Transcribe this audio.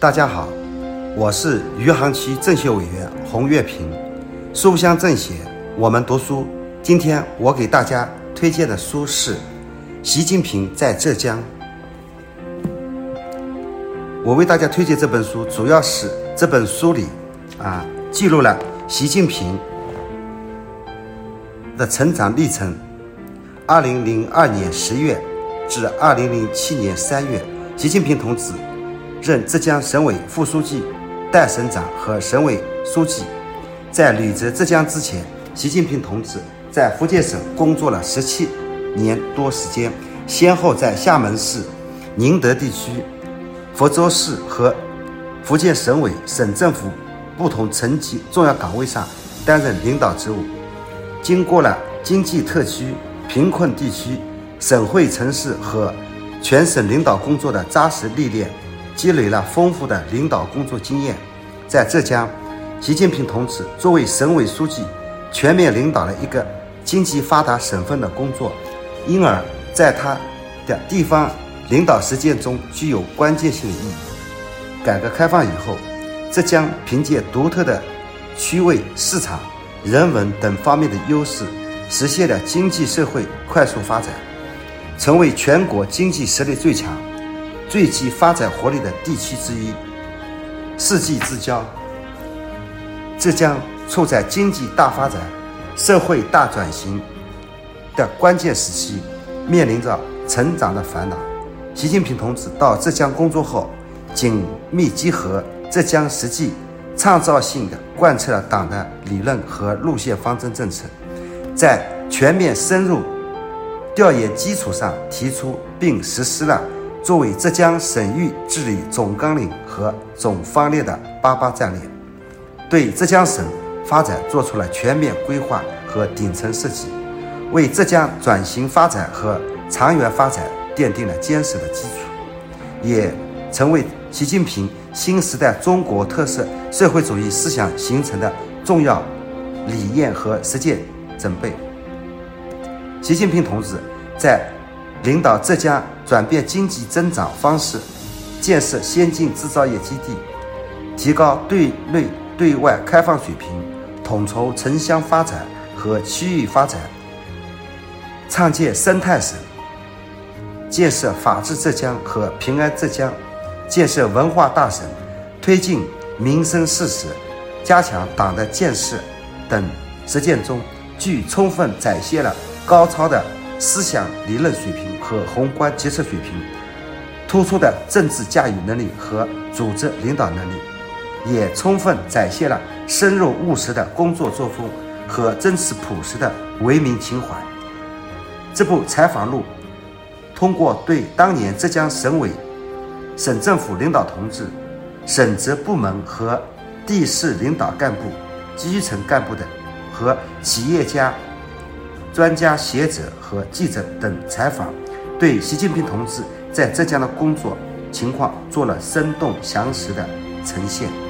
大家好，我是余杭区政协委员洪月平，书香政协，我们读书。今天我给大家推荐的书是《习近平在浙江》。我为大家推荐这本书，主要是这本书里啊记录了习近平的成长历程。二零零二年十月至二零零七年三月，习近平同志。任浙江省委副书记、代省长和省委书记。在履职浙江之前，习近平同志在福建省工作了十七年多时间，先后在厦门市、宁德地区、福州市和福建省委、省政府不同层级重要岗位上担任领导职务。经过了经济特区、贫困地区、省会城市和全省领导工作的扎实历练。积累了丰富的领导工作经验，在浙江，习近平同志作为省委书记，全面领导了一个经济发达省份的工作，因而在他的地方领导实践中具有关键性的意义。改革开放以后，浙江凭借独特的区位、市场、人文等方面的优势，实现了经济社会快速发展，成为全国经济实力最强。最具发展活力的地区之一，世纪之交。浙江处在经济大发展、社会大转型的关键时期，面临着成长的烦恼。习近平同志到浙江工作后，紧密结合浙江实际，创造性的贯彻了党的理论和路线方针政策，在全面深入调研基础上，提出并实施了。作为浙江省域治理总纲领和总方略的“八八”战略，对浙江省发展做出了全面规划和顶层设计，为浙江转型发展和长远发展奠定了坚实的基础，也成为习近平新时代中国特色社会主义思想形成的重要理念和实践准备。习近平同志在。领导浙江转变经济增长方式，建设先进制造业基地，提高对内对外开放水平，统筹城乡发展和区域发展，创建生态省，建设法治浙江和平安浙江，建设文化大省，推进民生事实，加强党的建设等实践中，具充分展现了高超的。思想理论水平和宏观决策水平，突出的政治驾驭能力和组织领导能力，也充分展现了深入务实的工作作风和真实朴实的为民情怀。这部采访录通过对当年浙江省委、省政府领导同志、省直部门和地市领导干部、基层干部等和企业家。专家学者和记者等采访，对习近平同志在浙江的工作情况做了生动详实的呈现。